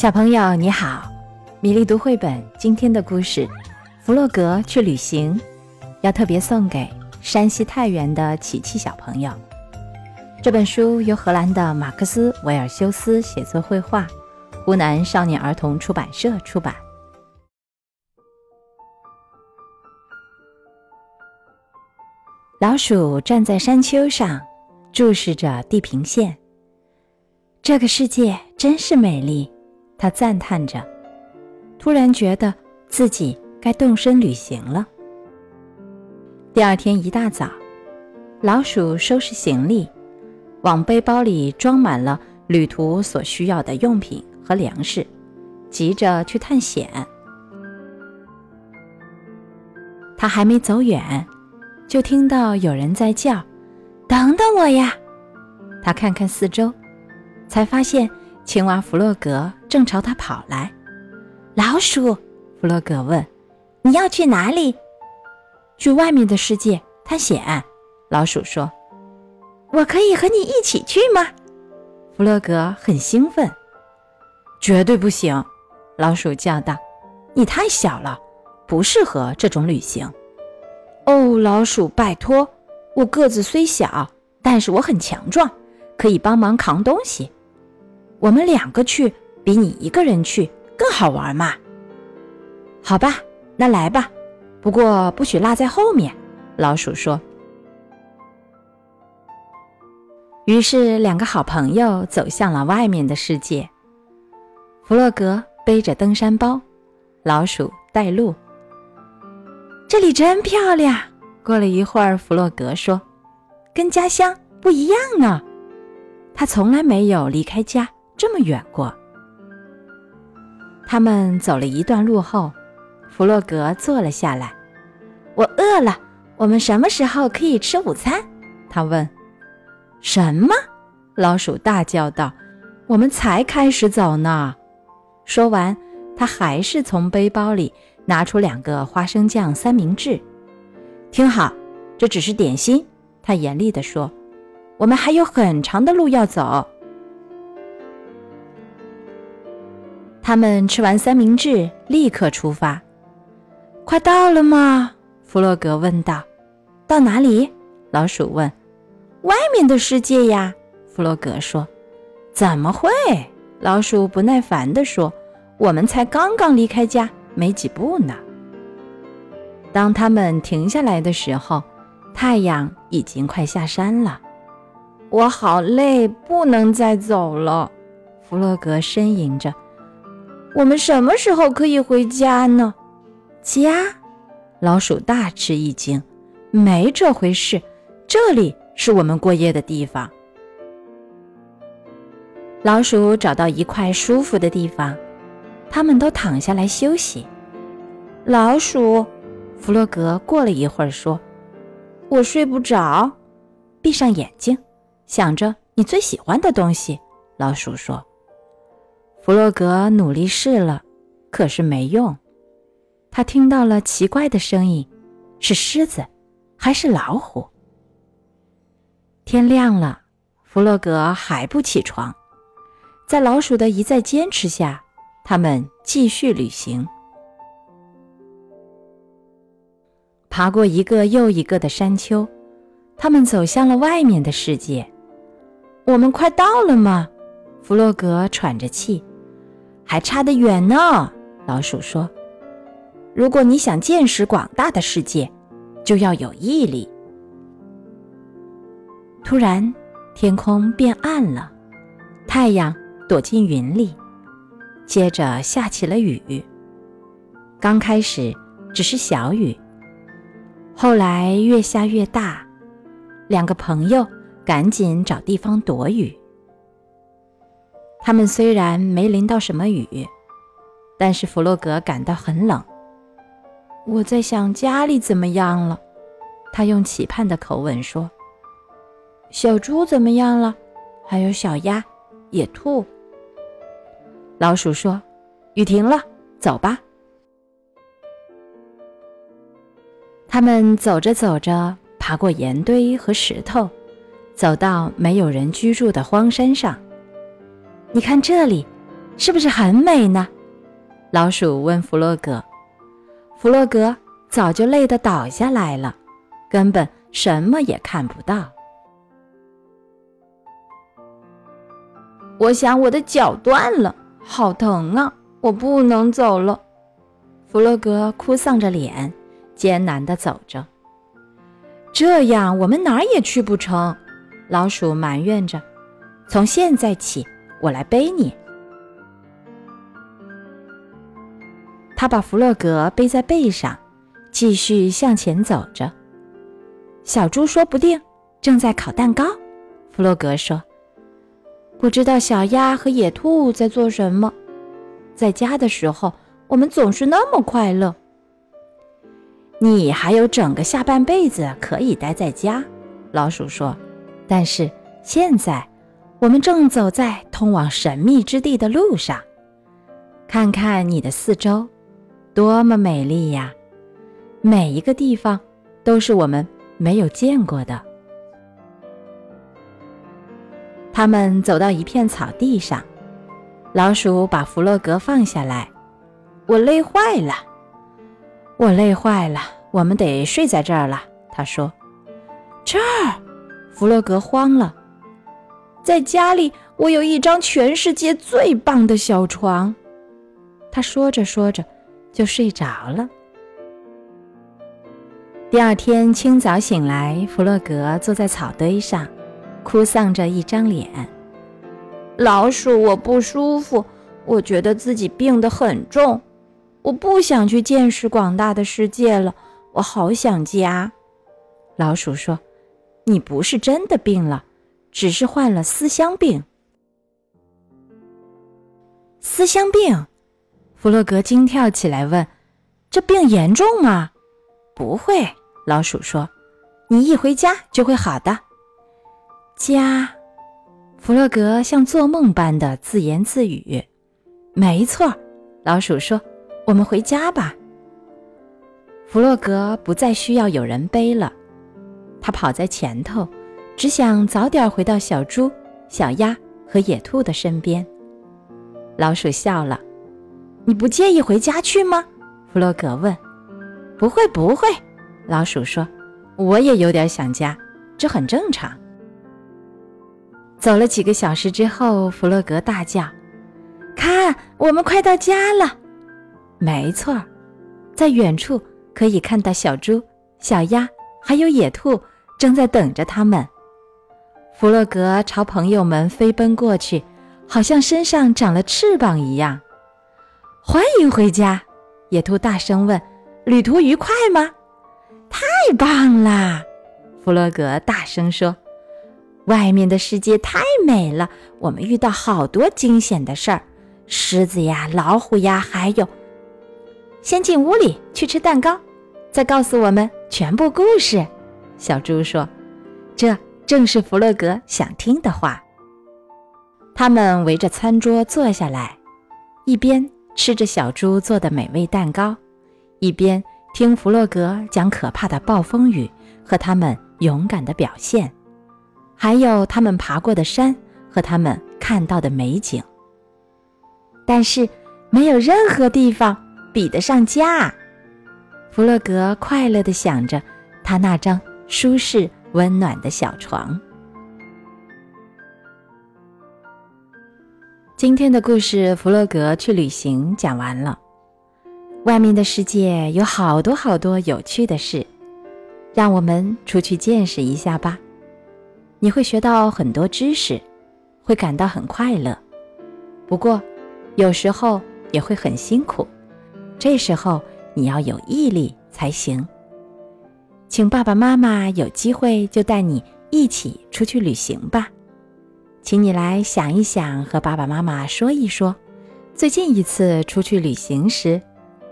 小朋友你好，米粒读绘本今天的故事《弗洛格去旅行》，要特别送给山西太原的琪琪小朋友。这本书由荷兰的马克思·维尔修斯写作绘画，湖南少年儿童出版社出版。老鼠站在山丘上，注视着地平线。这个世界真是美丽。他赞叹着，突然觉得自己该动身旅行了。第二天一大早，老鼠收拾行李，往背包里装满了旅途所需要的用品和粮食，急着去探险。他还没走远，就听到有人在叫：“等等我呀！”他看看四周，才发现。青蛙弗洛格正朝他跑来。老鼠弗洛格问：“你要去哪里？”“去外面的世界探险。”老鼠说。“我可以和你一起去吗？”弗洛格很兴奋。“绝对不行！”老鼠叫道，“你太小了，不适合这种旅行。”“哦，老鼠，拜托！我个子虽小，但是我很强壮，可以帮忙扛东西。”我们两个去比你一个人去更好玩嘛？好吧，那来吧，不过不许落在后面。老鼠说。于是，两个好朋友走向了外面的世界。弗洛格背着登山包，老鼠带路。这里真漂亮。过了一会儿，弗洛格说：“跟家乡不一样啊。他从来没有离开家。”这么远过，他们走了一段路后，弗洛格坐了下来。我饿了，我们什么时候可以吃午餐？他问。什么？老鼠大叫道：“我们才开始走呢！”说完，他还是从背包里拿出两个花生酱三明治。听好，这只是点心。他严厉地说：“我们还有很长的路要走。”他们吃完三明治，立刻出发。快到了吗？弗洛格问道。到哪里？老鼠问。外面的世界呀，弗洛格说。怎么会？老鼠不耐烦地说。我们才刚刚离开家没几步呢。当他们停下来的时候，太阳已经快下山了。我好累，不能再走了。弗洛格呻吟着。我们什么时候可以回家呢？家？老鼠大吃一惊，没这回事，这里是我们过夜的地方。老鼠找到一块舒服的地方，他们都躺下来休息。老鼠，弗洛格过了一会儿说：“我睡不着，闭上眼睛，想着你最喜欢的东西。”老鼠说。弗洛格努力试了，可是没用。他听到了奇怪的声音，是狮子，还是老虎？天亮了，弗洛格还不起床。在老鼠的一再坚持下，他们继续旅行，爬过一个又一个的山丘，他们走向了外面的世界。我们快到了吗？弗洛格喘着气。还差得远呢，老鼠说：“如果你想见识广大的世界，就要有毅力。”突然，天空变暗了，太阳躲进云里，接着下起了雨。刚开始只是小雨，后来越下越大。两个朋友赶紧找地方躲雨。他们虽然没淋到什么雨，但是弗洛格感到很冷。我在想家里怎么样了，他用期盼的口吻说：“小猪怎么样了？还有小鸭、野兔。”老鼠说：“雨停了，走吧。”他们走着走着，爬过岩堆和石头，走到没有人居住的荒山上。你看这里，是不是很美呢？老鼠问弗洛格。弗洛格早就累得倒下来了，根本什么也看不到。我想我的脚断了，好疼啊！我不能走了。弗洛格哭丧着脸，艰难地走着。这样我们哪儿也去不成。老鼠埋怨着。从现在起，我来背你。他把弗洛格背在背上，继续向前走着。小猪说不定正在烤蛋糕。弗洛格说：“不知道小鸭和野兔在做什么。在家的时候，我们总是那么快乐。你还有整个下半辈子可以待在家。”老鼠说：“但是现在。”我们正走在通往神秘之地的路上，看看你的四周，多么美丽呀！每一个地方都是我们没有见过的。他们走到一片草地上，老鼠把弗洛格放下来。我累坏了，我累坏了，我们得睡在这儿了。他说：“这儿。”弗洛格慌了。在家里，我有一张全世界最棒的小床。他说着说着，就睡着了。第二天清早醒来，弗洛格坐在草堆上，哭丧着一张脸。老鼠，我不舒服，我觉得自己病得很重，我不想去见识广大的世界了，我好想家。老鼠说：“你不是真的病了。”只是患了思乡病。思乡病，弗洛格惊跳起来问：“这病严重吗？”“不会。”老鼠说，“你一回家就会好的。”家，弗洛格像做梦般的自言自语。“没错。”老鼠说，“我们回家吧。”弗洛格不再需要有人背了，他跑在前头。只想早点回到小猪、小鸭和野兔的身边。老鼠笑了：“你不介意回家去吗？”弗洛格问。“不会，不会。”老鼠说，“我也有点想家，这很正常。”走了几个小时之后，弗洛格大叫：“看，我们快到家了！”没错，在远处可以看到小猪、小鸭还有野兔正在等着他们。弗洛格朝朋友们飞奔过去，好像身上长了翅膀一样。欢迎回家，野兔大声问：“旅途愉快吗？”“太棒啦！”弗洛格大声说：“外面的世界太美了，我们遇到好多惊险的事儿，狮子呀，老虎呀，还有……先进屋里去吃蛋糕，再告诉我们全部故事。”小猪说：“。”正是弗洛格想听的话。他们围着餐桌坐下来，一边吃着小猪做的美味蛋糕，一边听弗洛格讲可怕的暴风雨和他们勇敢的表现，还有他们爬过的山和他们看到的美景。但是，没有任何地方比得上家。弗洛格快乐地想着他那张舒适。温暖的小床。今天的故事《弗洛格去旅行》讲完了。外面的世界有好多好多有趣的事，让我们出去见识一下吧。你会学到很多知识，会感到很快乐。不过，有时候也会很辛苦，这时候你要有毅力才行。请爸爸妈妈有机会就带你一起出去旅行吧，请你来想一想，和爸爸妈妈说一说，最近一次出去旅行时，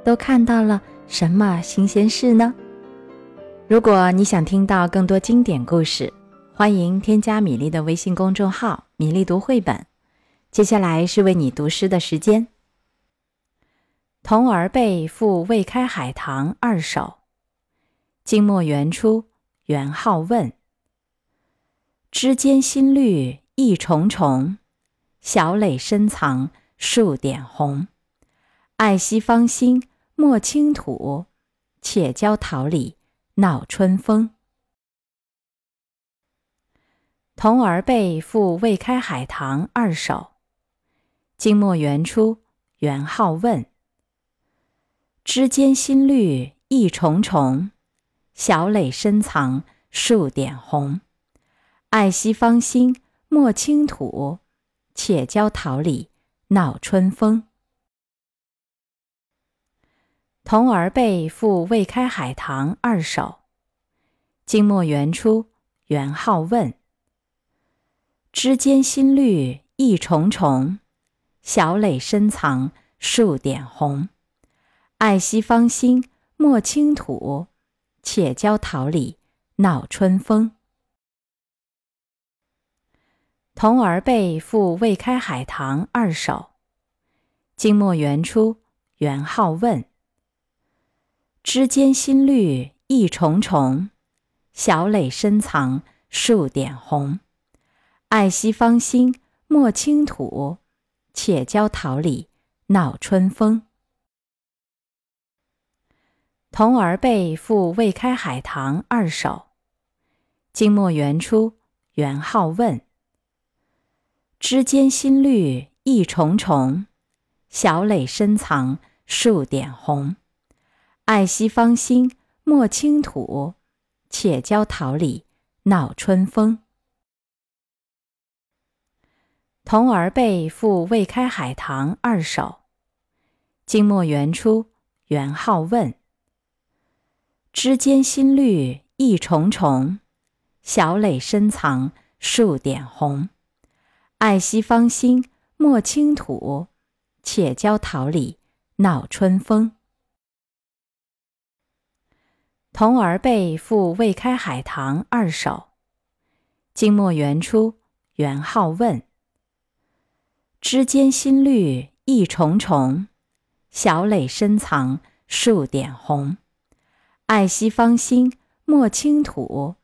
都看到了什么新鲜事呢？如果你想听到更多经典故事，欢迎添加米粒的微信公众号“米粒读绘本”。接下来是为你读诗的时间，《童儿辈赋未开海棠二首》。金末元初，元好问。枝间新绿一重重，小蕾深藏数点红。爱惜芳心，莫倾吐；且教桃李，闹春风。童儿辈赋未开海棠二首。金末元初，元好问。枝间新绿一重重，小蕾深藏数点红。爱惜芳心，莫倾吐；且教桃李，闹春风。童儿辈赋未开海棠二首。金末元初，元好问。枝间新绿意重重，小蕾深藏数点红。爱惜芳心，莫倾吐；且教桃李，闹春风。童儿辈赋未开海棠二首。金末元初，元好问。枝间新绿意重重，小蕾深藏数点红。爱惜芳心，莫倾吐；且教桃李，闹春风。童儿辈赋未开海棠二首。金末元初，元好问。枝间新绿意重重，小蕾深藏数点红。爱惜芳心，莫倾吐；且教桃李，闹春风。童儿辈赋未开海棠二首。金末元初，元好问。枝间新绿一重重，小蕾深藏数点红。爱惜芳心，莫倾吐；且教桃李，闹春风。童儿辈赋未开海棠二首。金末元初，元好问。枝间新绿一重重，小蕾深藏数点红。爱惜芳心，莫倾吐；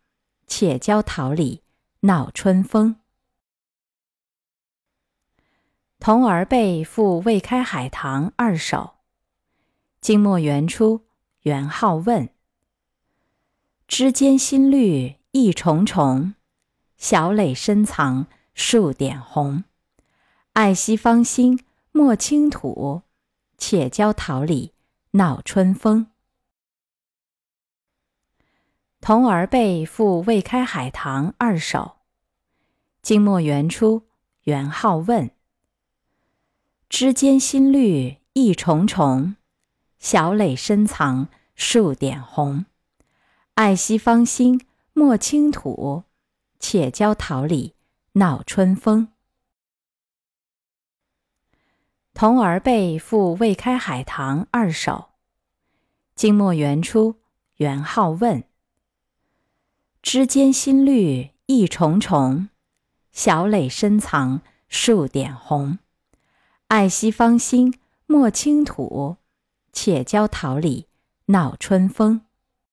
且教桃李，闹春风。童儿辈赋未开海棠二首。金末元初，元好问。枝间新绿意重重，小蕾深藏数点红。爱惜芳心，莫倾吐；且教桃李，闹春风。童儿辈赋未开海棠二首。金末元初，元好问。枝间新绿意重重，小蕾深藏数点红。爱惜芳心，莫倾吐；且教桃李，闹春风。童儿辈赋未开海棠二首。金末元初，元好问。枝间新绿一重重，小蕾深藏数点红。爱惜芳心，莫倾吐；且教桃李，闹春风。